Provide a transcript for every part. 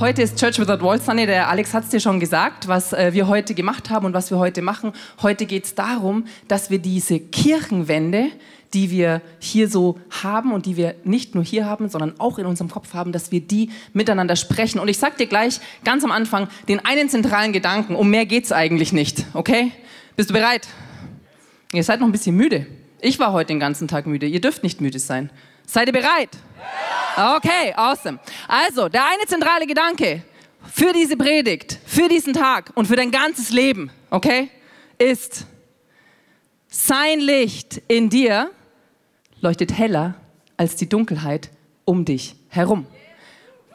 Heute ist Church Without Walls Sunday. Der Alex hat es dir schon gesagt, was äh, wir heute gemacht haben und was wir heute machen. Heute geht es darum, dass wir diese Kirchenwände, die wir hier so haben und die wir nicht nur hier haben, sondern auch in unserem Kopf haben, dass wir die miteinander sprechen. Und ich sag dir gleich ganz am Anfang den einen zentralen Gedanken. Um mehr geht's eigentlich nicht. Okay? Bist du bereit? Ihr seid noch ein bisschen müde. Ich war heute den ganzen Tag müde. Ihr dürft nicht müde sein. Seid ihr bereit? Okay, awesome. Also, der eine zentrale Gedanke für diese Predigt, für diesen Tag und für dein ganzes Leben, okay, ist, sein Licht in dir leuchtet heller als die Dunkelheit um dich herum.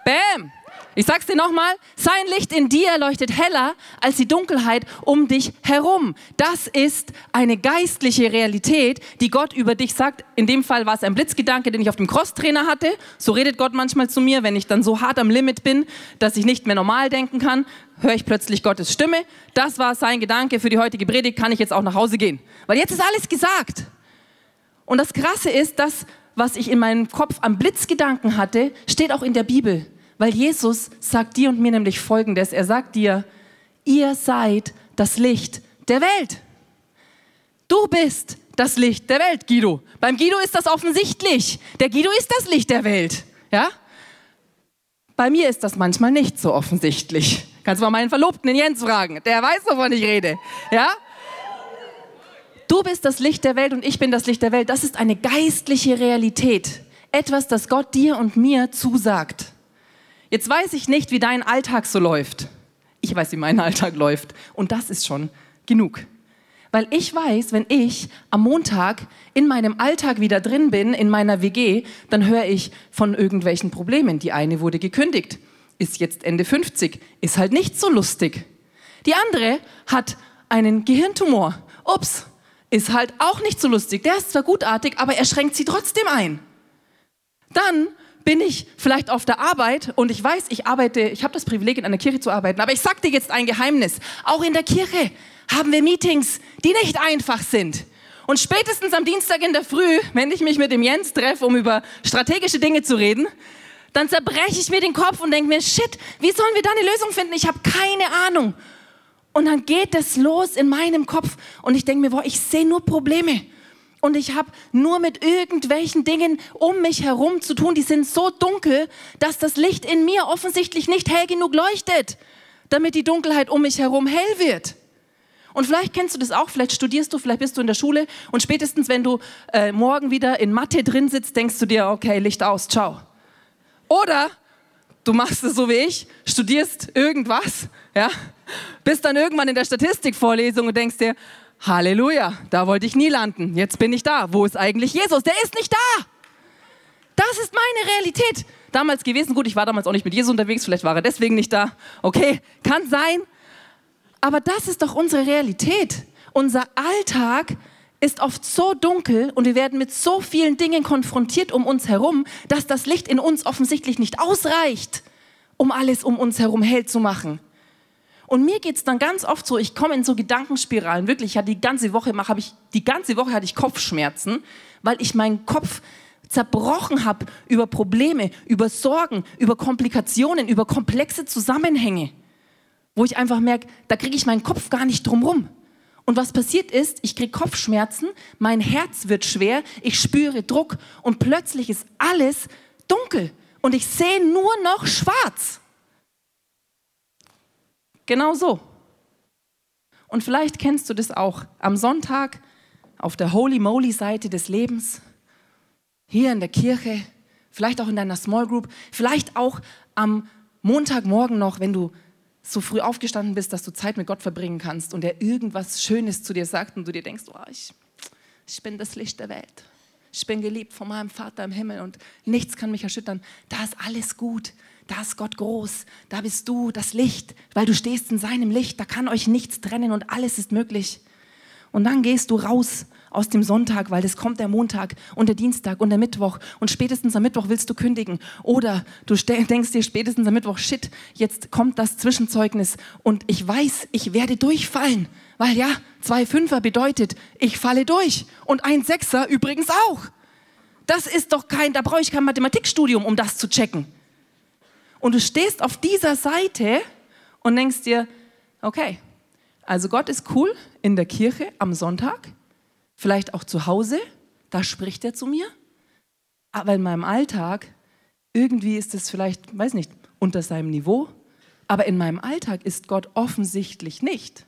Bam! Ich sag's dir nochmal, sein Licht in dir leuchtet heller als die Dunkelheit um dich herum. Das ist eine geistliche Realität, die Gott über dich sagt. In dem Fall war es ein Blitzgedanke, den ich auf dem Crosstrainer hatte. So redet Gott manchmal zu mir, wenn ich dann so hart am Limit bin, dass ich nicht mehr normal denken kann, höre ich plötzlich Gottes Stimme. Das war sein Gedanke für die heutige Predigt, kann ich jetzt auch nach Hause gehen. Weil jetzt ist alles gesagt. Und das Krasse ist, das, was ich in meinem Kopf am Blitzgedanken hatte, steht auch in der Bibel. Weil Jesus sagt dir und mir nämlich Folgendes. Er sagt dir, ihr seid das Licht der Welt. Du bist das Licht der Welt, Guido. Beim Guido ist das offensichtlich. Der Guido ist das Licht der Welt. Ja? Bei mir ist das manchmal nicht so offensichtlich. Kannst du mal meinen Verlobten, den Jens, fragen. Der weiß, wovon ich rede. Ja? Du bist das Licht der Welt und ich bin das Licht der Welt. Das ist eine geistliche Realität. Etwas, das Gott dir und mir zusagt. Jetzt weiß ich nicht, wie dein Alltag so läuft. Ich weiß, wie mein Alltag läuft. Und das ist schon genug. Weil ich weiß, wenn ich am Montag in meinem Alltag wieder drin bin, in meiner WG, dann höre ich von irgendwelchen Problemen. Die eine wurde gekündigt, ist jetzt Ende 50, ist halt nicht so lustig. Die andere hat einen Gehirntumor. Ups, ist halt auch nicht so lustig. Der ist zwar gutartig, aber er schränkt sie trotzdem ein. Dann bin ich vielleicht auf der Arbeit und ich weiß, ich arbeite, ich habe das Privileg, in einer Kirche zu arbeiten, aber ich sag dir jetzt ein Geheimnis. Auch in der Kirche haben wir Meetings, die nicht einfach sind. Und spätestens am Dienstag in der Früh, wenn ich mich mit dem Jens treffe, um über strategische Dinge zu reden, dann zerbreche ich mir den Kopf und denke mir, shit, wie sollen wir da eine Lösung finden? Ich habe keine Ahnung. Und dann geht es los in meinem Kopf und ich denke mir, boah, ich sehe nur Probleme und ich habe nur mit irgendwelchen Dingen um mich herum zu tun, die sind so dunkel, dass das Licht in mir offensichtlich nicht hell genug leuchtet, damit die Dunkelheit um mich herum hell wird. Und vielleicht kennst du das auch, vielleicht studierst du, vielleicht bist du in der Schule und spätestens, wenn du äh, morgen wieder in Mathe drin sitzt, denkst du dir, okay, Licht aus, ciao. Oder du machst es so wie ich, studierst irgendwas, ja, bist dann irgendwann in der Statistikvorlesung und denkst dir, Halleluja, da wollte ich nie landen. Jetzt bin ich da. Wo ist eigentlich Jesus? Der ist nicht da. Das ist meine Realität. Damals gewesen, gut, ich war damals auch nicht mit Jesus unterwegs, vielleicht war er deswegen nicht da. Okay, kann sein. Aber das ist doch unsere Realität. Unser Alltag ist oft so dunkel und wir werden mit so vielen Dingen konfrontiert um uns herum, dass das Licht in uns offensichtlich nicht ausreicht, um alles um uns herum hell zu machen. Und mir geht's dann ganz oft so, ich komme in so Gedankenspiralen. Wirklich, ich hatte die ganze Woche, habe ich, die ganze Woche hatte ich Kopfschmerzen, weil ich meinen Kopf zerbrochen habe über Probleme, über Sorgen, über Komplikationen, über komplexe Zusammenhänge, wo ich einfach merke, da kriege ich meinen Kopf gar nicht drum rum. Und was passiert ist, ich kriege Kopfschmerzen, mein Herz wird schwer, ich spüre Druck und plötzlich ist alles dunkel und ich sehe nur noch schwarz. Genau so. Und vielleicht kennst du das auch am Sonntag auf der Holy Moly Seite des Lebens, hier in der Kirche, vielleicht auch in deiner Small Group, vielleicht auch am Montagmorgen noch, wenn du so früh aufgestanden bist, dass du Zeit mit Gott verbringen kannst und er irgendwas Schönes zu dir sagt und du dir denkst, oh, ich, ich bin das Licht der Welt. Ich bin geliebt von meinem Vater im Himmel und nichts kann mich erschüttern. Da ist alles gut da ist Gott groß, da bist du das Licht, weil du stehst in seinem Licht, da kann euch nichts trennen und alles ist möglich. Und dann gehst du raus aus dem Sonntag, weil es kommt der Montag und der Dienstag und der Mittwoch und spätestens am Mittwoch willst du kündigen. Oder du denkst dir spätestens am Mittwoch, shit, jetzt kommt das Zwischenzeugnis und ich weiß, ich werde durchfallen. Weil ja, zwei Fünfer bedeutet, ich falle durch. Und ein Sechser übrigens auch. Das ist doch kein, da brauche ich kein Mathematikstudium, um das zu checken. Und du stehst auf dieser Seite und denkst dir, okay, also Gott ist cool in der Kirche am Sonntag, vielleicht auch zu Hause, da spricht er zu mir, aber in meinem Alltag, irgendwie ist es vielleicht, weiß nicht, unter seinem Niveau, aber in meinem Alltag ist Gott offensichtlich nicht.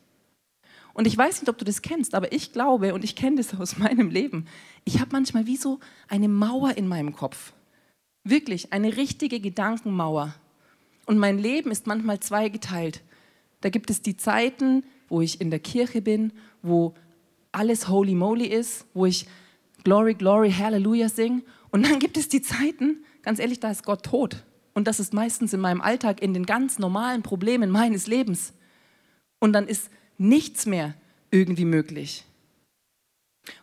Und ich weiß nicht, ob du das kennst, aber ich glaube, und ich kenne das aus meinem Leben, ich habe manchmal wie so eine Mauer in meinem Kopf. Wirklich, eine richtige Gedankenmauer. Und mein Leben ist manchmal zweigeteilt. Da gibt es die Zeiten, wo ich in der Kirche bin, wo alles holy moly ist, wo ich Glory, Glory, Hallelujah sing. Und dann gibt es die Zeiten, ganz ehrlich, da ist Gott tot. Und das ist meistens in meinem Alltag, in den ganz normalen Problemen meines Lebens. Und dann ist nichts mehr irgendwie möglich.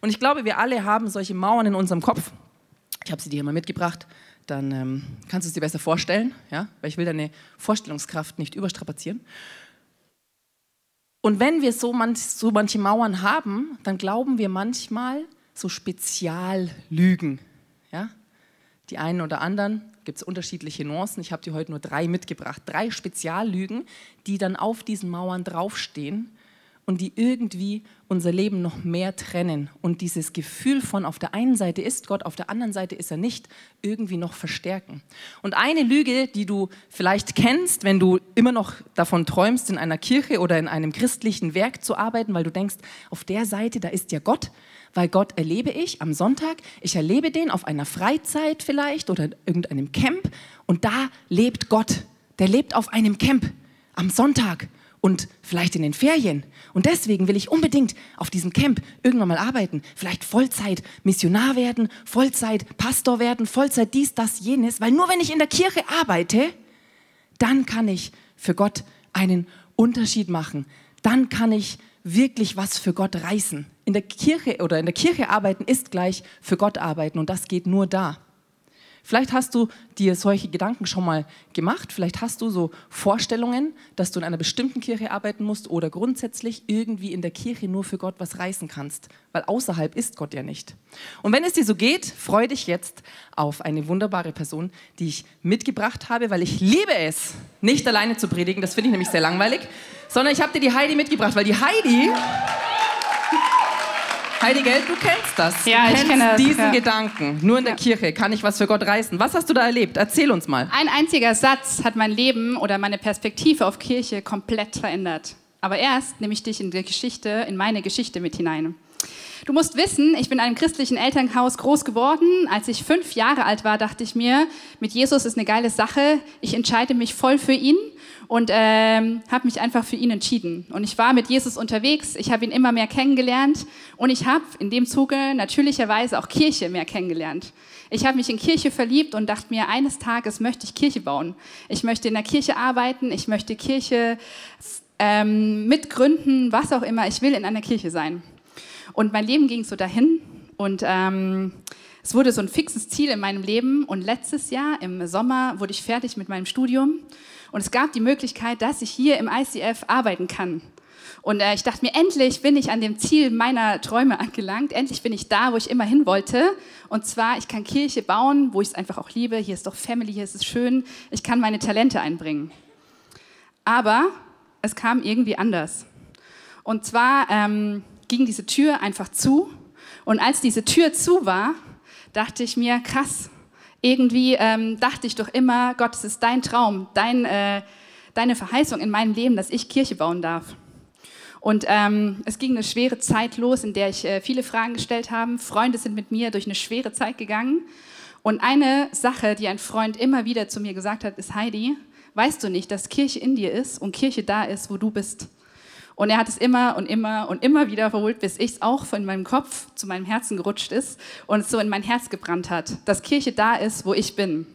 Und ich glaube, wir alle haben solche Mauern in unserem Kopf. Ich habe sie dir mal mitgebracht. Dann ähm, kannst du es dir besser vorstellen, ja? weil ich will deine Vorstellungskraft nicht überstrapazieren. Und wenn wir so, manch, so manche Mauern haben, dann glauben wir manchmal so Speziallügen. Ja? Die einen oder anderen gibt es unterschiedliche Nuancen. Ich habe dir heute nur drei mitgebracht. Drei Speziallügen, die dann auf diesen Mauern draufstehen und die irgendwie unser Leben noch mehr trennen und dieses Gefühl von auf der einen Seite ist Gott, auf der anderen Seite ist er nicht, irgendwie noch verstärken. Und eine Lüge, die du vielleicht kennst, wenn du immer noch davon träumst, in einer Kirche oder in einem christlichen Werk zu arbeiten, weil du denkst, auf der Seite, da ist ja Gott, weil Gott erlebe ich am Sonntag, ich erlebe den auf einer Freizeit vielleicht oder in irgendeinem Camp und da lebt Gott. Der lebt auf einem Camp am Sonntag und vielleicht in den Ferien. Und deswegen will ich unbedingt auf diesem Camp irgendwann mal arbeiten. Vielleicht Vollzeit Missionar werden, Vollzeit Pastor werden, Vollzeit dies, das, jenes. Weil nur wenn ich in der Kirche arbeite, dann kann ich für Gott einen Unterschied machen. Dann kann ich wirklich was für Gott reißen. In der Kirche oder in der Kirche arbeiten ist gleich für Gott arbeiten und das geht nur da. Vielleicht hast du dir solche Gedanken schon mal gemacht. Vielleicht hast du so Vorstellungen, dass du in einer bestimmten Kirche arbeiten musst oder grundsätzlich irgendwie in der Kirche nur für Gott was reißen kannst, weil außerhalb ist Gott ja nicht. Und wenn es dir so geht, freue dich jetzt auf eine wunderbare Person, die ich mitgebracht habe, weil ich liebe es, nicht alleine zu predigen. Das finde ich nämlich sehr langweilig, sondern ich habe dir die Heidi mitgebracht, weil die Heidi Heidi Geld, du kennst das. Ja, du ich kennst kenne das, diesen ja. Gedanken. Nur in der Ja. Kirche kann ich was für Gott reißen. Was hast du da erlebt? Erzähl uns mal. Ein einziger Satz hat mein Leben oder meine Perspektive auf Kirche komplett verändert. Aber erst nehme ich dich in die Geschichte, in meine Geschichte mit hinein. Du musst wissen, ich bin in einem christlichen Elternhaus groß geworden. Als ich fünf Jahre alt war, dachte ich mir, mit Jesus ist eine geile Sache. Ich entscheide mich voll für ihn und ähm, habe mich einfach für ihn entschieden. Und ich war mit Jesus unterwegs. Ich habe ihn immer mehr kennengelernt und ich habe in dem Zuge natürlicherweise auch Kirche mehr kennengelernt. Ich habe mich in Kirche verliebt und dachte mir, eines Tages möchte ich Kirche bauen. Ich möchte in der Kirche arbeiten. Ich möchte Kirche ähm, mitgründen, was auch immer. Ich will in einer Kirche sein. Und mein Leben ging so dahin und ähm, es wurde so ein fixes Ziel in meinem Leben. Und letztes Jahr im Sommer wurde ich fertig mit meinem Studium und es gab die Möglichkeit, dass ich hier im ICF arbeiten kann. Und äh, ich dachte mir, endlich bin ich an dem Ziel meiner Träume angelangt. Endlich bin ich da, wo ich immer hin wollte. Und zwar, ich kann Kirche bauen, wo ich es einfach auch liebe. Hier ist doch Family, hier ist es schön. Ich kann meine Talente einbringen. Aber es kam irgendwie anders. Und zwar ähm, ging diese Tür einfach zu. Und als diese Tür zu war, dachte ich mir, krass, irgendwie ähm, dachte ich doch immer, Gott, es ist dein Traum, dein, äh, deine Verheißung in meinem Leben, dass ich Kirche bauen darf. Und ähm, es ging eine schwere Zeit los, in der ich äh, viele Fragen gestellt habe. Freunde sind mit mir durch eine schwere Zeit gegangen. Und eine Sache, die ein Freund immer wieder zu mir gesagt hat, ist, Heidi, weißt du nicht, dass Kirche in dir ist und Kirche da ist, wo du bist? Und er hat es immer und immer und immer wiederholt, bis ich es auch von meinem Kopf zu meinem Herzen gerutscht ist und es so in mein Herz gebrannt hat, dass Kirche da ist, wo ich bin.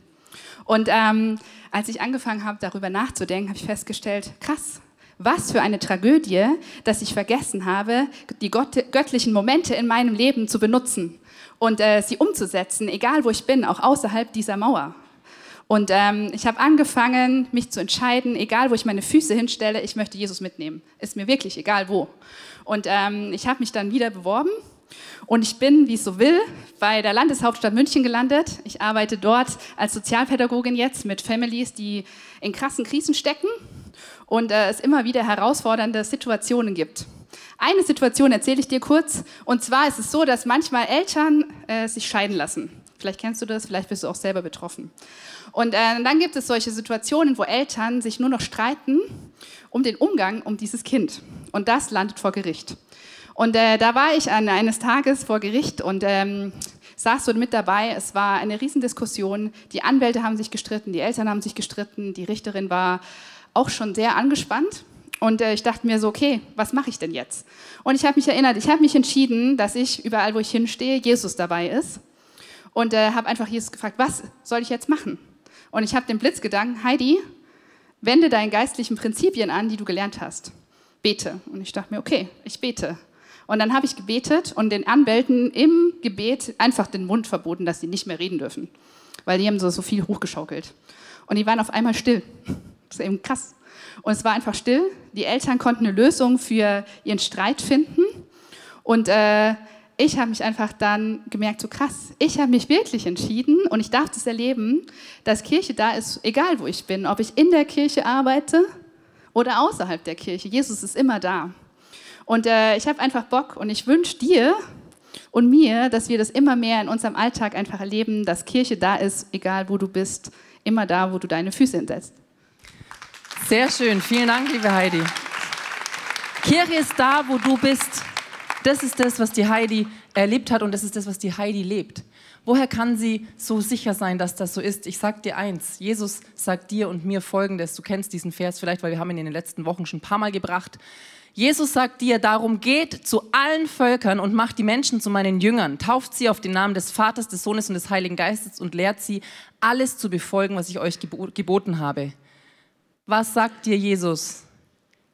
Und ähm, als ich angefangen habe, darüber nachzudenken, habe ich festgestellt, krass, was für eine Tragödie, dass ich vergessen habe, die göttlichen Momente in meinem Leben zu benutzen und äh, sie umzusetzen, egal wo ich bin, auch außerhalb dieser Mauer. Und ähm, ich habe angefangen, mich zu entscheiden, egal wo ich meine Füße hinstelle, ich möchte Jesus mitnehmen. Ist mir wirklich egal wo. Und ähm, ich habe mich dann wieder beworben und ich bin, wie es so will, bei der Landeshauptstadt München gelandet. Ich arbeite dort als Sozialpädagogin jetzt mit Families, die in krassen Krisen stecken und äh, es immer wieder herausfordernde Situationen gibt. Eine Situation erzähle ich dir kurz. Und zwar ist es so, dass manchmal Eltern äh, sich scheiden lassen. Vielleicht kennst du das, vielleicht bist du auch selber betroffen. Und äh, dann gibt es solche Situationen, wo Eltern sich nur noch streiten um den Umgang um dieses Kind. Und das landet vor Gericht. Und äh, da war ich an, eines Tages vor Gericht und ähm, saß so mit dabei. Es war eine Riesendiskussion. Die Anwälte haben sich gestritten, die Eltern haben sich gestritten, die Richterin war auch schon sehr angespannt. Und äh, ich dachte mir so, okay, was mache ich denn jetzt? Und ich habe mich erinnert, ich habe mich entschieden, dass ich überall, wo ich hinstehe, Jesus dabei ist. Und äh, habe einfach Jesus gefragt, was soll ich jetzt machen? Und ich habe den Blitzgedanken, Heidi, wende deine geistlichen Prinzipien an, die du gelernt hast. Bete. Und ich dachte mir, okay, ich bete. Und dann habe ich gebetet und den Anwälten im Gebet einfach den Mund verboten, dass sie nicht mehr reden dürfen. Weil die haben so, so viel hochgeschaukelt. Und die waren auf einmal still. Das ist eben krass. Und es war einfach still. Die Eltern konnten eine Lösung für ihren Streit finden. Und äh, ich habe mich einfach dann gemerkt, so krass, ich habe mich wirklich entschieden und ich darf das erleben, dass Kirche da ist, egal wo ich bin, ob ich in der Kirche arbeite oder außerhalb der Kirche. Jesus ist immer da. Und äh, ich habe einfach Bock und ich wünsche dir und mir, dass wir das immer mehr in unserem Alltag einfach erleben, dass Kirche da ist, egal wo du bist, immer da, wo du deine Füße hinsetzt. Sehr schön, vielen Dank, liebe Heidi. Kirche ist da, wo du bist. Das ist das, was die Heidi erlebt hat und das ist das, was die Heidi lebt. Woher kann sie so sicher sein, dass das so ist? Ich sag dir eins, Jesus sagt dir und mir folgendes, du kennst diesen Vers vielleicht, weil wir haben ihn in den letzten Wochen schon ein paar Mal gebracht. Jesus sagt dir, darum geht zu allen Völkern und macht die Menschen zu meinen Jüngern, tauft sie auf den Namen des Vaters, des Sohnes und des Heiligen Geistes und lehrt sie, alles zu befolgen, was ich euch geboten habe. Was sagt dir Jesus?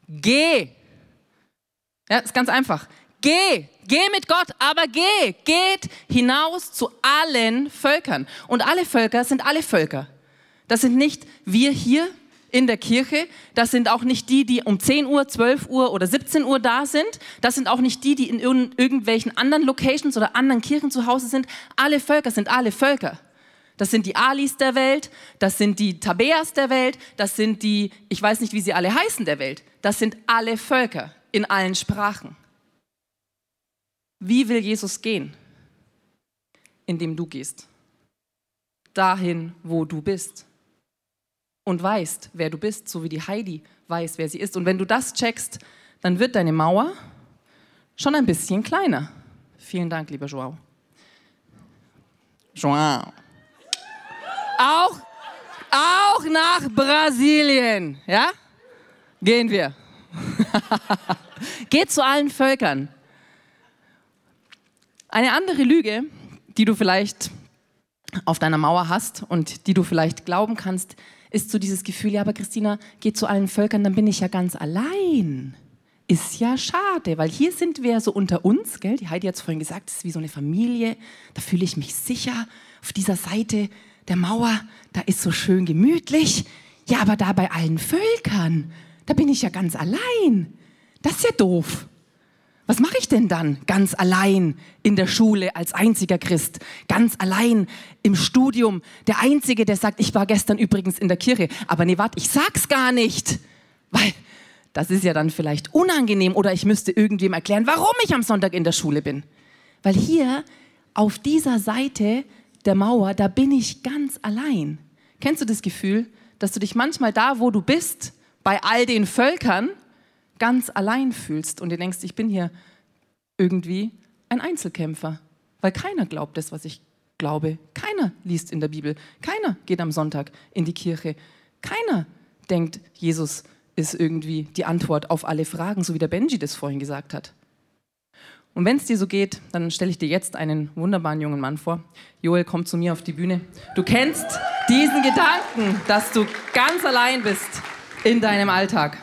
Geh. Ja, ist ganz einfach. Geh, geh mit Gott, aber geh, geht hinaus zu allen Völkern. Und alle Völker sind alle Völker. Das sind nicht wir hier, in der Kirche. Das sind auch nicht die, die um 10 Uhr, 12 Uhr oder 17 Uhr da sind. Das sind auch nicht die, die in irgendwelchen anderen Locations oder anderen Kirchen zu Hause sind. Alle Völker sind alle Völker. Das sind die Alis der Welt, das sind die Tabeas der Welt, das sind die, ich weiß nicht, wie sie alle heißen der Welt. Das sind alle Völker in allen Sprachen. Wie will Jesus gehen? Indem du gehst. Dahin, wo du bist und weißt, wer du bist, so wie die Heidi weiß, wer sie ist. Und wenn du das checkst, dann wird deine Mauer schon ein bisschen kleiner. Vielen Dank, lieber Joao. Joao. Auch, auch nach Brasilien, ja? Gehen wir. Geht zu allen Völkern. Eine andere Lüge, die du vielleicht auf deiner Mauer hast und die du vielleicht glauben kannst, ist so dieses Gefühl, ja, aber Christina, geht zu allen Völkern, dann bin ich ja ganz allein. Ist ja schade, weil hier sind wir so unter uns, gell? Die Heidi hat es vorhin gesagt, es ist wie so eine Familie, da fühle ich mich sicher. Auf dieser Seite der Mauer, da ist so schön gemütlich. Ja, aber da bei allen Völkern, da bin ich ja ganz allein. Das ist ja doof. Was mache ich denn dann ganz allein in der Schule als einziger Christ? Ganz allein im Studium? Der Einzige, der sagt, ich war gestern übrigens in der Kirche. Aber nee, warte, ich sag's gar nicht. Weil das ist ja dann vielleicht unangenehm oder ich müsste irgendwem erklären, warum ich am Sonntag in der Schule bin. Weil hier auf dieser Seite der Mauer, da bin ich ganz allein. Kennst du das Gefühl, dass du dich manchmal da, wo du bist, bei all den Völkern, ganz allein fühlst und dir denkst, ich bin hier irgendwie ein Einzelkämpfer, weil keiner glaubt das, was ich glaube. Keiner liest in der Bibel. Keiner geht am Sonntag in die Kirche. Keiner denkt, Jesus ist irgendwie die Antwort auf alle Fragen, so wie der Benji das vorhin gesagt hat. Und wenn es dir so geht, dann stelle ich dir jetzt einen wunderbaren jungen Mann vor. Joel, komm zu mir auf die Bühne. Du kennst diesen Gedanken, dass du ganz allein bist in deinem Alltag.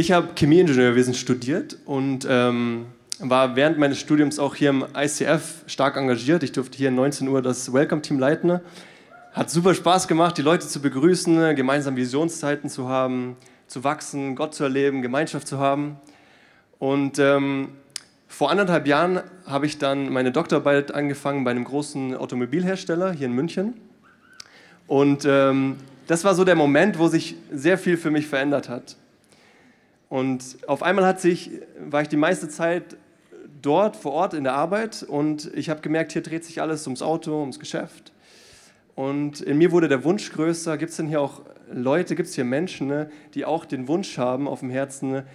Ich habe Chemieingenieurwesen studiert und ähm, war während meines Studiums auch hier im ICF stark engagiert. Ich durfte hier 19 Uhr das Welcome-Team leiten. Hat super Spaß gemacht, die Leute zu begrüßen, gemeinsam Visionszeiten zu haben, zu wachsen, Gott zu erleben, Gemeinschaft zu haben. Und ähm, vor anderthalb Jahren habe ich dann meine Doktorarbeit angefangen bei einem großen Automobilhersteller hier in München. Und ähm, das war so der Moment, wo sich sehr viel für mich verändert hat. Und auf einmal hat sich, war ich die meiste Zeit dort vor Ort in der Arbeit und ich habe gemerkt, hier dreht sich alles ums Auto, ums Geschäft. Und in mir wurde der Wunsch größer. Gibt es denn hier auch Leute, gibt es hier Menschen, ne, die auch den Wunsch haben auf dem Herzen, ne,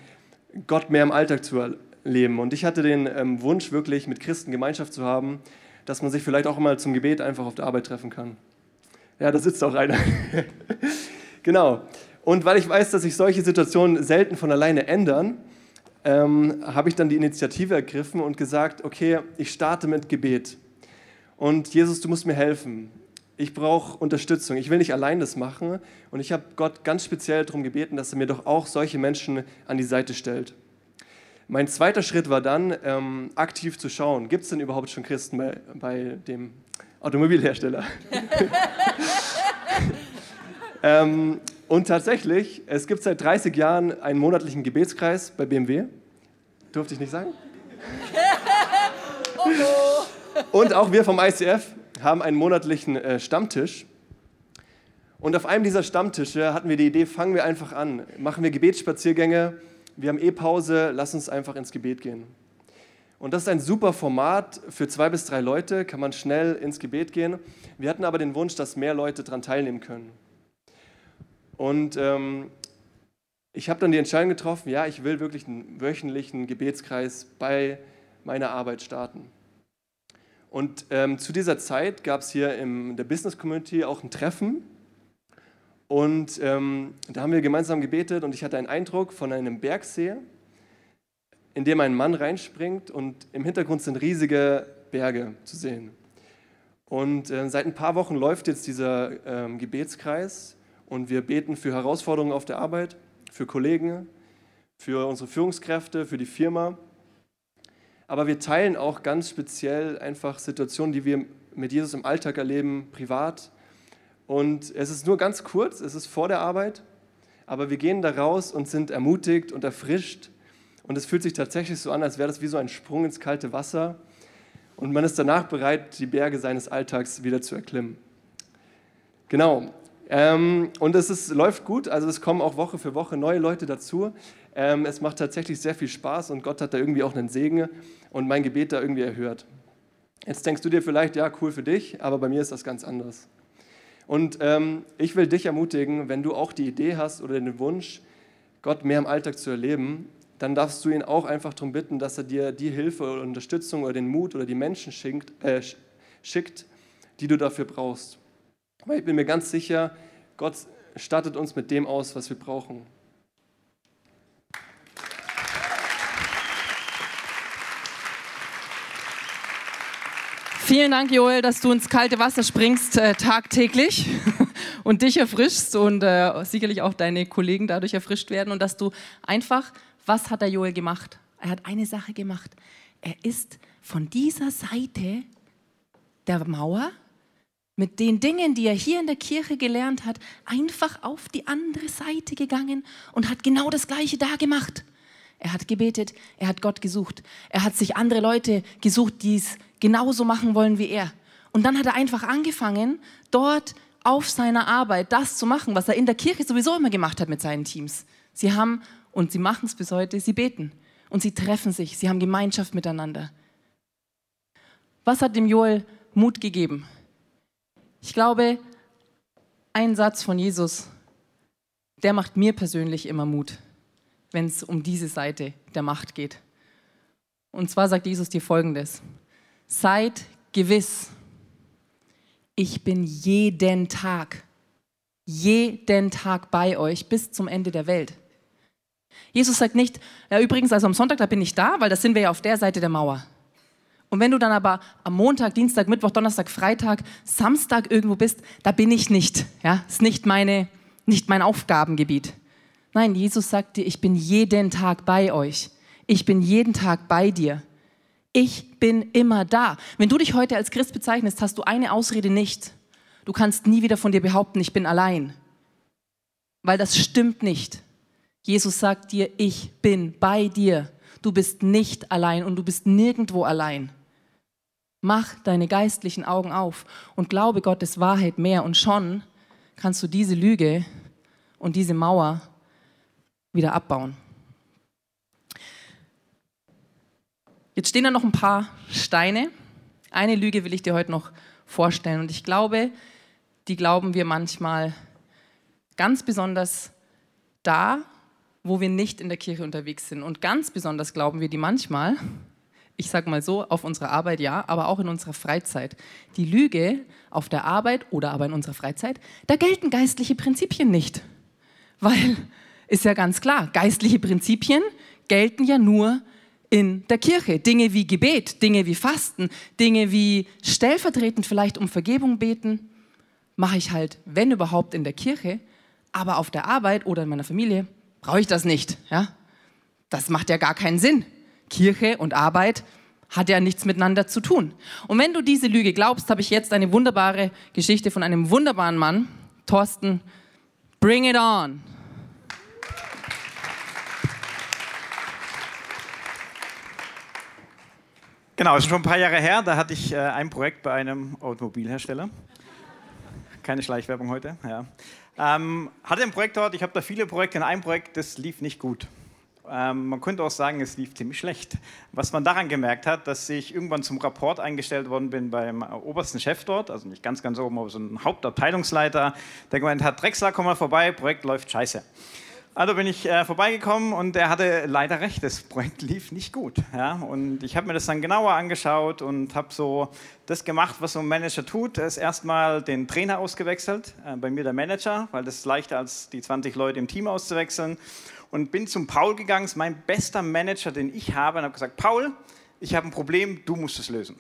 Gott mehr im Alltag zu erleben? Und ich hatte den ähm, Wunsch, wirklich mit Christen Gemeinschaft zu haben, dass man sich vielleicht auch mal zum Gebet einfach auf der Arbeit treffen kann. Ja, da sitzt auch einer. genau. Und weil ich weiß, dass sich solche Situationen selten von alleine ändern, ähm, habe ich dann die Initiative ergriffen und gesagt, okay, ich starte mit Gebet. Und Jesus, du musst mir helfen. Ich brauche Unterstützung. Ich will nicht allein das machen. Und ich habe Gott ganz speziell darum gebeten, dass er mir doch auch solche Menschen an die Seite stellt. Mein zweiter Schritt war dann, ähm, aktiv zu schauen, gibt es denn überhaupt schon Christen bei, bei dem Automobilhersteller? ähm, und tatsächlich, es gibt seit 30 Jahren einen monatlichen Gebetskreis bei BMW. Durfte ich nicht sagen? Und auch wir vom ICF haben einen monatlichen äh, Stammtisch. Und auf einem dieser Stammtische hatten wir die Idee, fangen wir einfach an. Machen wir Gebetsspaziergänge. Wir haben eh Pause, lass uns einfach ins Gebet gehen. Und das ist ein super Format für zwei bis drei Leute, kann man schnell ins Gebet gehen. Wir hatten aber den Wunsch, dass mehr Leute daran teilnehmen können. Und ähm, ich habe dann die Entscheidung getroffen, ja, ich will wirklich einen wöchentlichen Gebetskreis bei meiner Arbeit starten. Und ähm, zu dieser Zeit gab es hier in der Business Community auch ein Treffen. Und ähm, da haben wir gemeinsam gebetet und ich hatte einen Eindruck von einem Bergsee, in dem ein Mann reinspringt und im Hintergrund sind riesige Berge zu sehen. Und äh, seit ein paar Wochen läuft jetzt dieser ähm, Gebetskreis und wir beten für Herausforderungen auf der Arbeit, für Kollegen, für unsere Führungskräfte, für die Firma. Aber wir teilen auch ganz speziell einfach Situationen, die wir mit Jesus im Alltag erleben, privat. Und es ist nur ganz kurz, es ist vor der Arbeit, aber wir gehen da raus und sind ermutigt und erfrischt. Und es fühlt sich tatsächlich so an, als wäre das wie so ein Sprung ins kalte Wasser. Und man ist danach bereit, die Berge seines Alltags wieder zu erklimmen. Genau, ähm, und es ist, läuft gut, also es kommen auch Woche für Woche neue Leute dazu. Ähm, es macht tatsächlich sehr viel Spaß und Gott hat da irgendwie auch einen Segen und mein Gebet da irgendwie erhört. Jetzt denkst du dir vielleicht, ja, cool für dich, aber bei mir ist das ganz anders. Und ähm, ich will dich ermutigen, wenn du auch die Idee hast oder den Wunsch, Gott mehr im Alltag zu erleben, dann darfst du ihn auch einfach darum bitten, dass er dir die Hilfe oder Unterstützung oder den Mut oder die Menschen schickt, äh, schickt die du dafür brauchst. Aber ich bin mir ganz sicher, Gott stattet uns mit dem aus, was wir brauchen. Vielen Dank, Joel, dass du ins kalte Wasser springst äh, tagtäglich und dich erfrischst und äh, sicherlich auch deine Kollegen dadurch erfrischt werden und dass du einfach, was hat der Joel gemacht? Er hat eine Sache gemacht. Er ist von dieser Seite der Mauer mit den Dingen, die er hier in der Kirche gelernt hat, einfach auf die andere Seite gegangen und hat genau das Gleiche da gemacht. Er hat gebetet, er hat Gott gesucht, er hat sich andere Leute gesucht, die es genauso machen wollen wie er. Und dann hat er einfach angefangen, dort auf seiner Arbeit das zu machen, was er in der Kirche sowieso immer gemacht hat mit seinen Teams. Sie haben, und sie machen es bis heute, sie beten und sie treffen sich, sie haben Gemeinschaft miteinander. Was hat dem Joel Mut gegeben? Ich glaube, ein Satz von Jesus, der macht mir persönlich immer Mut, wenn es um diese Seite der Macht geht. Und zwar sagt Jesus dir Folgendes. Seid gewiss, ich bin jeden Tag, jeden Tag bei euch bis zum Ende der Welt. Jesus sagt nicht, ja übrigens, also am Sonntag, da bin ich da, weil da sind wir ja auf der Seite der Mauer. Und wenn du dann aber am Montag, Dienstag, Mittwoch, Donnerstag, Freitag, Samstag irgendwo bist, da bin ich nicht. Ja, ist nicht meine, nicht mein Aufgabengebiet. Nein, Jesus sagt dir, ich bin jeden Tag bei euch. Ich bin jeden Tag bei dir. Ich bin immer da. Wenn du dich heute als Christ bezeichnest, hast du eine Ausrede nicht. Du kannst nie wieder von dir behaupten, ich bin allein. Weil das stimmt nicht. Jesus sagt dir, ich bin bei dir. Du bist nicht allein und du bist nirgendwo allein. Mach deine geistlichen Augen auf und glaube Gottes Wahrheit mehr und schon kannst du diese Lüge und diese Mauer wieder abbauen. Jetzt stehen da noch ein paar Steine. Eine Lüge will ich dir heute noch vorstellen und ich glaube, die glauben wir manchmal ganz besonders da, wo wir nicht in der Kirche unterwegs sind. Und ganz besonders glauben wir die manchmal, ich sage mal so, auf unserer Arbeit ja, aber auch in unserer Freizeit. Die Lüge auf der Arbeit oder aber in unserer Freizeit, da gelten geistliche Prinzipien nicht. Weil, ist ja ganz klar, geistliche Prinzipien gelten ja nur in der Kirche. Dinge wie Gebet, Dinge wie Fasten, Dinge wie stellvertretend vielleicht um Vergebung beten, mache ich halt, wenn überhaupt, in der Kirche, aber auf der Arbeit oder in meiner Familie brauche ich das nicht. Ja? Das macht ja gar keinen Sinn. Kirche und Arbeit hat ja nichts miteinander zu tun. Und wenn du diese Lüge glaubst, habe ich jetzt eine wunderbare Geschichte von einem wunderbaren Mann, Thorsten. Bring it on. Genau, ist schon ein paar Jahre her. Da hatte ich äh, ein Projekt bei einem Automobilhersteller. Keine Schleichwerbung heute. Ja. Ähm, hatte ein Projekt dort. Ich habe da viele Projekte. In einem Projekt, das lief nicht gut. Ähm, man könnte auch sagen, es lief ziemlich schlecht. Was man daran gemerkt hat, dass ich irgendwann zum Rapport eingestellt worden bin beim äh, obersten Chef dort, also nicht ganz ganz oben, aber so ein Hauptabteilungsleiter, der gemeint hat, Drexler, komm mal vorbei, Projekt läuft scheiße. Also bin ich äh, vorbeigekommen und er hatte leider recht, das Projekt lief nicht gut. Ja? Und ich habe mir das dann genauer angeschaut und habe so das gemacht, was so ein Manager tut. Er ist erstmal den Trainer ausgewechselt, äh, bei mir der Manager, weil das ist leichter als die 20 Leute im Team auszuwechseln. Und bin zum Paul gegangen, ist mein bester Manager, den ich habe, und habe gesagt, Paul, ich habe ein Problem, du musst es lösen.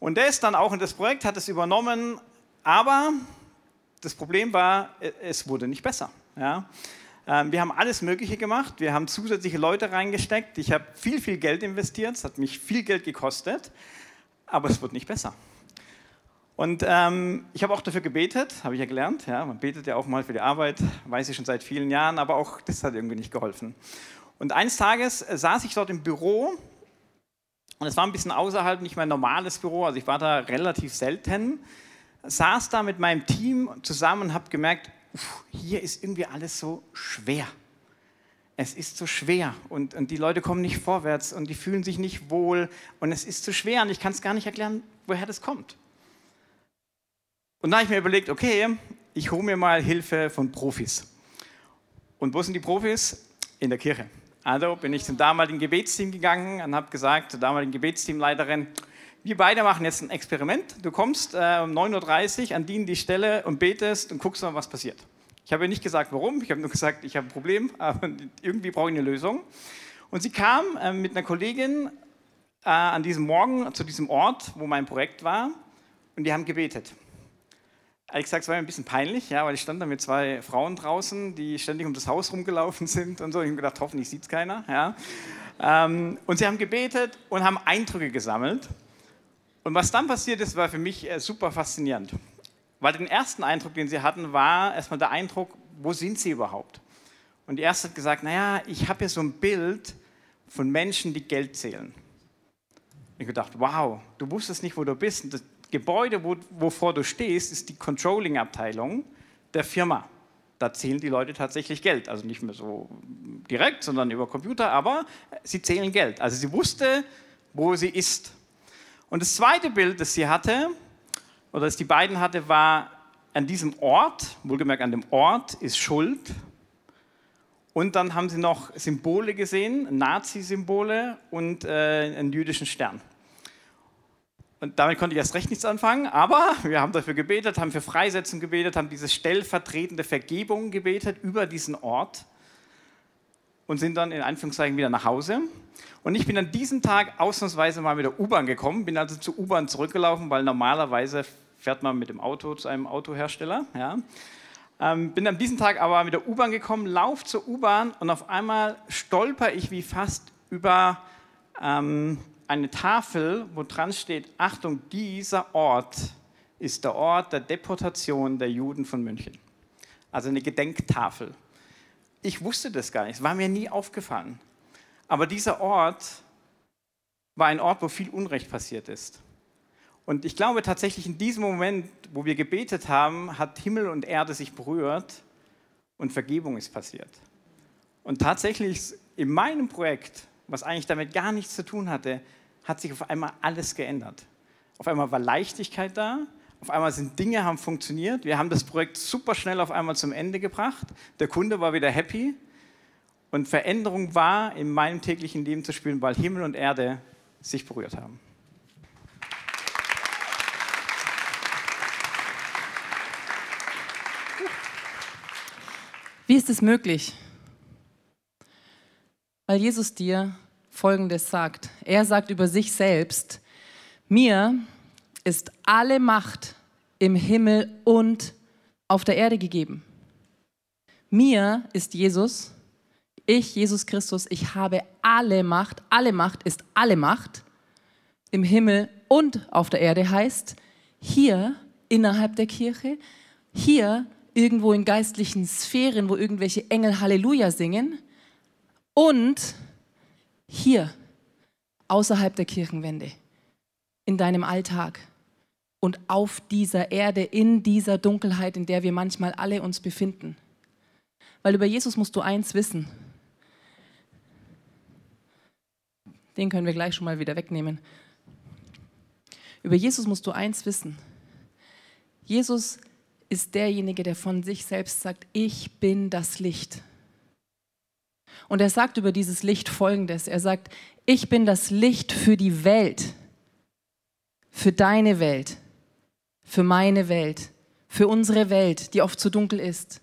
Und der ist dann auch in das Projekt, hat es übernommen, aber das Problem war, äh, es wurde nicht besser. Ja? Ähm, wir haben alles Mögliche gemacht. Wir haben zusätzliche Leute reingesteckt. Ich habe viel, viel Geld investiert. Es hat mich viel Geld gekostet. Aber es wird nicht besser. Und ähm, ich habe auch dafür gebetet, habe ich ja gelernt. Ja, man betet ja auch mal für die Arbeit, weiß ich schon seit vielen Jahren, aber auch das hat irgendwie nicht geholfen. Und eines Tages äh, saß ich dort im Büro und es war ein bisschen außerhalb, nicht mein normales Büro, also ich war da relativ selten, saß da mit meinem Team zusammen und habe gemerkt, hier ist irgendwie alles so schwer. Es ist so schwer und, und die Leute kommen nicht vorwärts und die fühlen sich nicht wohl und es ist zu schwer und ich kann es gar nicht erklären, woher das kommt. Und da habe ich mir überlegt, okay, ich hole mir mal Hilfe von Profis. Und wo sind die Profis? In der Kirche. Also bin ich zum damaligen Gebetsteam gegangen und habe gesagt zur damaligen Gebetsteamleiterin, wir beide machen jetzt ein Experiment. Du kommst äh, um 9.30 Uhr an die in die Stelle und betest und guckst mal, was passiert. Ich habe ihr nicht gesagt, warum. Ich habe nur gesagt, ich habe ein Problem, aber irgendwie brauche ich eine Lösung. Und sie kam äh, mit einer Kollegin äh, an diesem Morgen zu diesem Ort, wo mein Projekt war, und die haben gebetet. Ehrlich gesagt, es war mir ein bisschen peinlich, ja, weil ich stand da mit zwei Frauen draußen, die ständig um das Haus rumgelaufen sind und so. Ich habe gedacht, hoffentlich sieht es keiner. Ja. Ähm, und sie haben gebetet und haben Eindrücke gesammelt. Und was dann passiert ist, war für mich äh, super faszinierend. Weil den ersten Eindruck, den sie hatten, war erstmal der Eindruck, wo sind sie überhaupt? Und die erste hat gesagt, naja, ich habe hier so ein Bild von Menschen, die Geld zählen. Ich habe gedacht, wow, du wusstest nicht, wo du bist. Und das Gebäude, wo, wovor du stehst, ist die Controlling-Abteilung der Firma. Da zählen die Leute tatsächlich Geld. Also nicht mehr so direkt, sondern über Computer, aber sie zählen Geld. Also sie wusste, wo sie ist. Und das zweite Bild, das sie hatte, oder das die beiden hatte, war an diesem Ort, wohlgemerkt an dem Ort ist Schuld. Und dann haben sie noch Symbole gesehen, Nazi-Symbole und äh, einen jüdischen Stern. Und damit konnte ich erst recht nichts anfangen, aber wir haben dafür gebetet, haben für Freisetzung gebetet, haben diese stellvertretende Vergebung gebetet über diesen Ort und sind dann in Anführungszeichen wieder nach Hause. Und ich bin an diesem Tag ausnahmsweise mal mit der U-Bahn gekommen, bin also zur U-Bahn zurückgelaufen, weil normalerweise fährt man mit dem Auto zu einem Autohersteller. Ja. Ähm, bin an diesem Tag aber mit der U-Bahn gekommen, lauf zur U-Bahn und auf einmal stolper ich wie fast über ähm, eine Tafel, wo dran steht, Achtung, dieser Ort ist der Ort der Deportation der Juden von München. Also eine Gedenktafel. Ich wusste das gar nicht, es war mir nie aufgefallen. Aber dieser Ort war ein Ort, wo viel Unrecht passiert ist. Und ich glaube tatsächlich in diesem Moment, wo wir gebetet haben, hat Himmel und Erde sich berührt und Vergebung ist passiert. Und tatsächlich in meinem Projekt, was eigentlich damit gar nichts zu tun hatte, hat sich auf einmal alles geändert. Auf einmal war Leichtigkeit da, auf einmal sind Dinge haben funktioniert. Wir haben das Projekt super schnell auf einmal zum Ende gebracht. Der Kunde war wieder happy und Veränderung war in meinem täglichen Leben zu spüren, weil Himmel und Erde sich berührt haben. Wie ist es möglich? Weil Jesus dir Folgendes sagt. Er sagt über sich selbst, mir ist alle Macht im Himmel und auf der Erde gegeben. Mir ist Jesus, ich, Jesus Christus, ich habe alle Macht, alle Macht ist alle Macht im Himmel und auf der Erde heißt, hier innerhalb der Kirche, hier irgendwo in geistlichen Sphären, wo irgendwelche Engel Halleluja singen und hier außerhalb der Kirchenwände, in deinem Alltag und auf dieser Erde, in dieser Dunkelheit, in der wir manchmal alle uns befinden. Weil über Jesus musst du eins wissen. Den können wir gleich schon mal wieder wegnehmen. Über Jesus musst du eins wissen. Jesus ist derjenige, der von sich selbst sagt, ich bin das Licht. Und er sagt über dieses Licht Folgendes. Er sagt, ich bin das Licht für die Welt, für deine Welt, für meine Welt, für unsere Welt, die oft zu dunkel ist.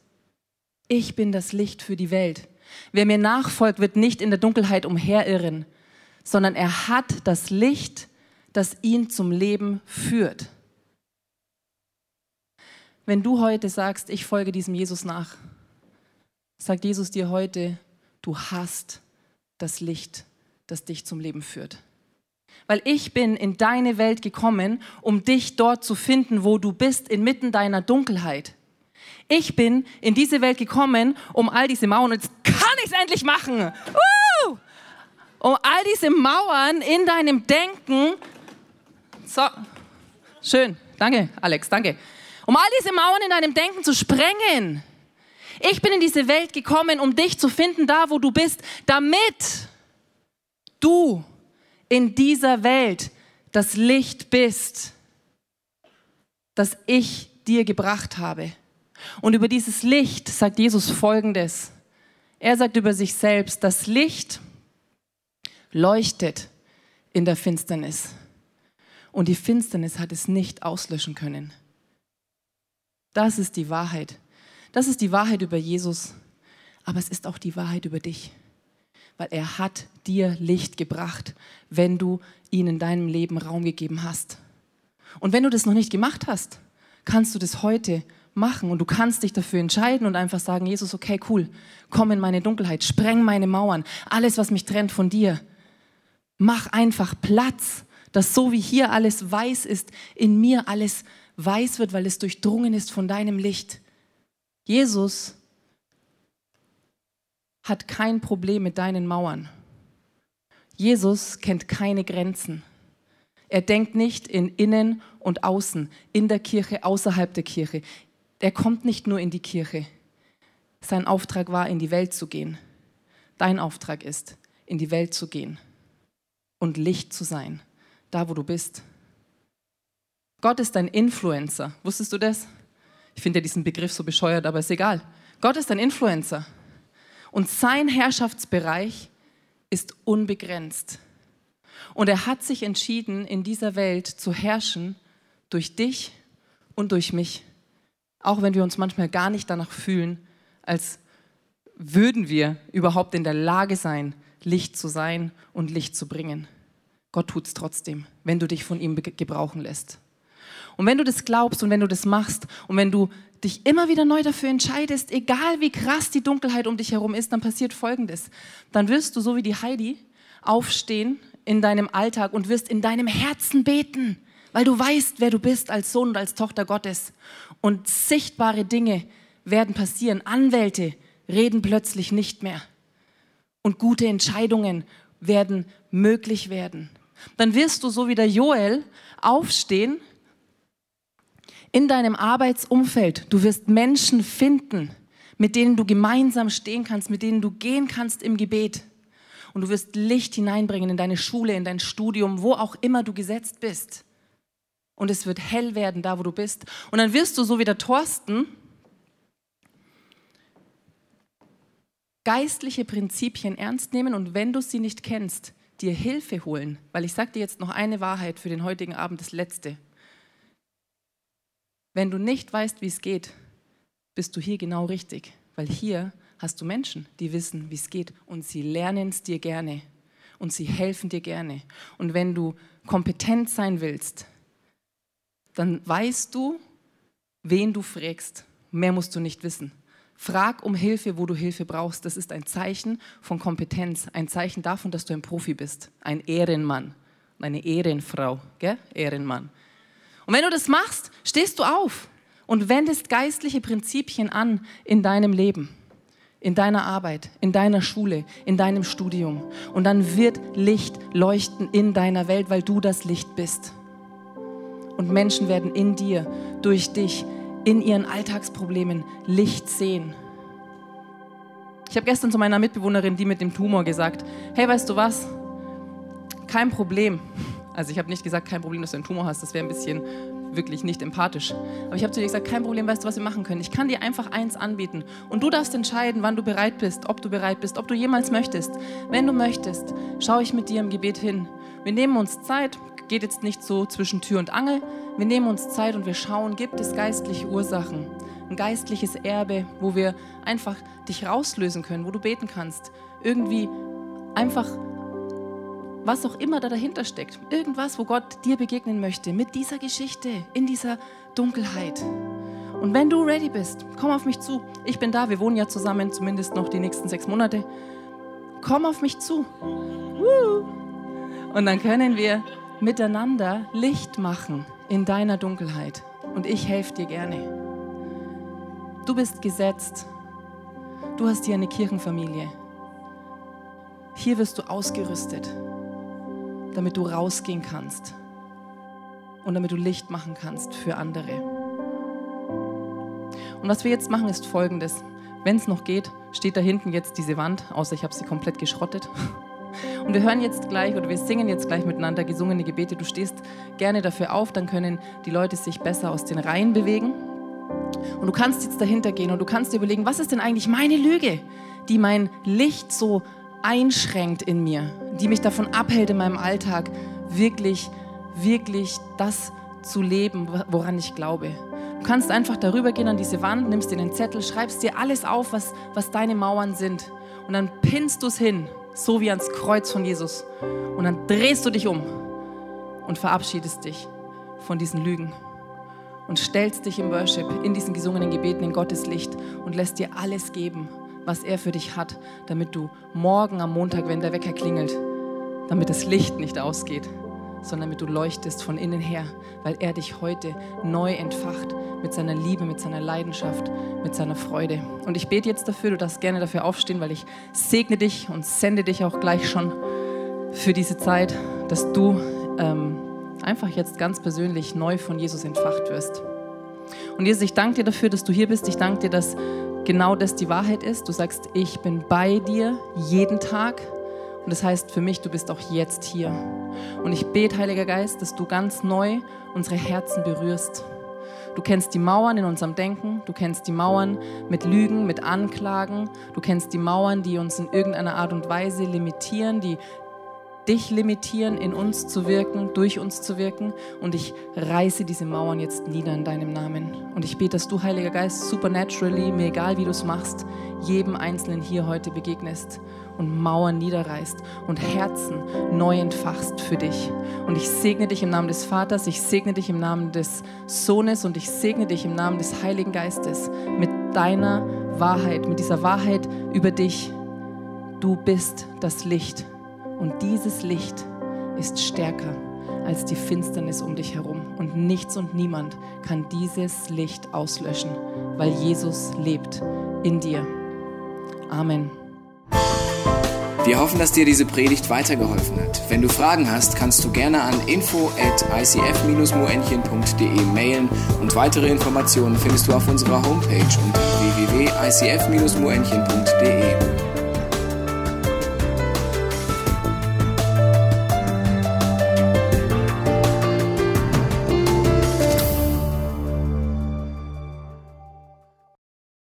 Ich bin das Licht für die Welt. Wer mir nachfolgt, wird nicht in der Dunkelheit umherirren, sondern er hat das Licht, das ihn zum Leben führt. Wenn du heute sagst, ich folge diesem Jesus nach, sagt Jesus dir heute, du hast das Licht, das dich zum Leben führt. Weil ich bin in deine Welt gekommen, um dich dort zu finden, wo du bist, inmitten deiner Dunkelheit. Ich bin in diese Welt gekommen, um all diese Mauern, jetzt kann ich es endlich machen, uh! um all diese Mauern in deinem Denken, so, schön, danke, Alex, danke, um all diese Mauern in deinem Denken zu sprengen. Ich bin in diese Welt gekommen, um dich zu finden, da wo du bist, damit du in dieser Welt das Licht bist, das ich dir gebracht habe. Und über dieses Licht sagt Jesus Folgendes. Er sagt über sich selbst, das Licht leuchtet in der Finsternis. Und die Finsternis hat es nicht auslöschen können. Das ist die Wahrheit. Das ist die Wahrheit über Jesus, aber es ist auch die Wahrheit über dich, weil er hat dir Licht gebracht, wenn du ihn in deinem Leben Raum gegeben hast. Und wenn du das noch nicht gemacht hast, kannst du das heute machen und du kannst dich dafür entscheiden und einfach sagen, Jesus, okay, cool, komm in meine Dunkelheit, spreng meine Mauern, alles, was mich trennt von dir. Mach einfach Platz, dass so wie hier alles weiß ist, in mir alles weiß wird, weil es durchdrungen ist von deinem Licht. Jesus hat kein Problem mit deinen Mauern. Jesus kennt keine Grenzen. Er denkt nicht in innen und außen, in der Kirche, außerhalb der Kirche. Er kommt nicht nur in die Kirche. Sein Auftrag war, in die Welt zu gehen. Dein Auftrag ist, in die Welt zu gehen und Licht zu sein, da wo du bist. Gott ist ein Influencer. Wusstest du das? Ich finde ja diesen Begriff so bescheuert, aber ist egal. Gott ist ein Influencer. Und sein Herrschaftsbereich ist unbegrenzt. Und er hat sich entschieden, in dieser Welt zu herrschen durch dich und durch mich. Auch wenn wir uns manchmal gar nicht danach fühlen, als würden wir überhaupt in der Lage sein, Licht zu sein und Licht zu bringen. Gott tut es trotzdem, wenn du dich von ihm gebrauchen lässt. Und wenn du das glaubst und wenn du das machst und wenn du dich immer wieder neu dafür entscheidest, egal wie krass die Dunkelheit um dich herum ist, dann passiert Folgendes. Dann wirst du, so wie die Heidi, aufstehen in deinem Alltag und wirst in deinem Herzen beten, weil du weißt, wer du bist als Sohn und als Tochter Gottes. Und sichtbare Dinge werden passieren. Anwälte reden plötzlich nicht mehr. Und gute Entscheidungen werden möglich werden. Dann wirst du, so wie der Joel, aufstehen in deinem Arbeitsumfeld. Du wirst Menschen finden, mit denen du gemeinsam stehen kannst, mit denen du gehen kannst im Gebet. Und du wirst Licht hineinbringen in deine Schule, in dein Studium, wo auch immer du gesetzt bist. Und es wird hell werden, da wo du bist. Und dann wirst du, so wie der Thorsten, geistliche Prinzipien ernst nehmen und wenn du sie nicht kennst, dir Hilfe holen. Weil ich sage dir jetzt noch eine Wahrheit für den heutigen Abend, das letzte. Wenn du nicht weißt, wie es geht, bist du hier genau richtig, weil hier hast du Menschen, die wissen, wie es geht und sie lernen es dir gerne und sie helfen dir gerne. Und wenn du kompetent sein willst, dann weißt du, wen du fragst. Mehr musst du nicht wissen. Frag um Hilfe, wo du Hilfe brauchst. Das ist ein Zeichen von Kompetenz, ein Zeichen davon, dass du ein Profi bist, ein Ehrenmann, eine Ehrenfrau, gell? Ehrenmann. Und wenn du das machst, stehst du auf und wendest geistliche Prinzipien an in deinem Leben, in deiner Arbeit, in deiner Schule, in deinem Studium. Und dann wird Licht leuchten in deiner Welt, weil du das Licht bist. Und Menschen werden in dir, durch dich, in ihren Alltagsproblemen Licht sehen. Ich habe gestern zu meiner Mitbewohnerin, die mit dem Tumor, gesagt, hey, weißt du was? Kein Problem. Also ich habe nicht gesagt, kein Problem, dass du einen Tumor hast. Das wäre ein bisschen wirklich nicht empathisch. Aber ich habe zu dir gesagt, kein Problem, weißt du, was wir machen können? Ich kann dir einfach eins anbieten. Und du darfst entscheiden, wann du bereit bist, ob du bereit bist, ob du jemals möchtest. Wenn du möchtest, schaue ich mit dir im Gebet hin. Wir nehmen uns Zeit, geht jetzt nicht so zwischen Tür und Angel. Wir nehmen uns Zeit und wir schauen, gibt es geistliche Ursachen, ein geistliches Erbe, wo wir einfach dich rauslösen können, wo du beten kannst. Irgendwie einfach, was auch immer da dahinter steckt. Irgendwas, wo Gott dir begegnen möchte, mit dieser Geschichte, in dieser Dunkelheit. Und wenn du ready bist, komm auf mich zu. Ich bin da, wir wohnen ja zusammen, zumindest noch die nächsten sechs Monate. Komm auf mich zu. Und dann können wir miteinander Licht machen in deiner Dunkelheit. Und ich helfe dir gerne. Du bist gesetzt. Du hast hier eine Kirchenfamilie. Hier wirst du ausgerüstet, damit du rausgehen kannst und damit du Licht machen kannst für andere. Und was wir jetzt machen, ist folgendes. Wenn es noch geht, steht da hinten jetzt diese Wand, außer ich habe sie komplett geschrottet. Und wir hören jetzt gleich oder wir singen jetzt gleich miteinander gesungene Gebete. Du stehst gerne dafür auf, dann können die Leute sich besser aus den Reihen bewegen. Und du kannst jetzt dahinter gehen und du kannst dir überlegen, was ist denn eigentlich meine Lüge, die mein Licht so einschränkt in mir, die mich davon abhält, in meinem Alltag wirklich, wirklich das zu leben, woran ich glaube. Du kannst einfach darüber gehen an diese Wand, nimmst dir den Zettel, schreibst dir alles auf, was, was deine Mauern sind. Und dann pinnst du es hin so wie ans Kreuz von Jesus. Und dann drehst du dich um und verabschiedest dich von diesen Lügen und stellst dich im Worship, in diesen gesungenen Gebeten in Gottes Licht und lässt dir alles geben, was er für dich hat, damit du morgen am Montag, wenn der Wecker klingelt, damit das Licht nicht ausgeht, sondern damit du leuchtest von innen her, weil er dich heute neu entfacht mit seiner Liebe, mit seiner Leidenschaft, mit seiner Freude. Und ich bete jetzt dafür, du darfst gerne dafür aufstehen, weil ich segne dich und sende dich auch gleich schon für diese Zeit, dass du ähm, einfach jetzt ganz persönlich neu von Jesus entfacht wirst. Und Jesus, ich danke dir dafür, dass du hier bist. Ich danke dir, dass genau das die Wahrheit ist. Du sagst, ich bin bei dir jeden Tag. Und das heißt für mich, du bist auch jetzt hier. Und ich bete, Heiliger Geist, dass du ganz neu unsere Herzen berührst. Du kennst die Mauern in unserem Denken, du kennst die Mauern mit Lügen, mit Anklagen, du kennst die Mauern, die uns in irgendeiner Art und Weise limitieren, die dich limitieren, in uns zu wirken, durch uns zu wirken. Und ich reiße diese Mauern jetzt nieder in deinem Namen. Und ich bete, dass du, Heiliger Geist, supernaturally, mir egal wie du es machst, jedem Einzelnen hier heute begegnest und Mauern niederreißt und Herzen neu entfachst für dich. Und ich segne dich im Namen des Vaters, ich segne dich im Namen des Sohnes und ich segne dich im Namen des Heiligen Geistes mit deiner Wahrheit, mit dieser Wahrheit über dich. Du bist das Licht und dieses Licht ist stärker als die Finsternis um dich herum. Und nichts und niemand kann dieses Licht auslöschen, weil Jesus lebt in dir. Amen. Wir hoffen, dass dir diese Predigt weitergeholfen hat. Wenn du Fragen hast, kannst du gerne an info at icf-moenchen.de mailen und weitere Informationen findest du auf unserer Homepage unter www.icf-moenchen.de.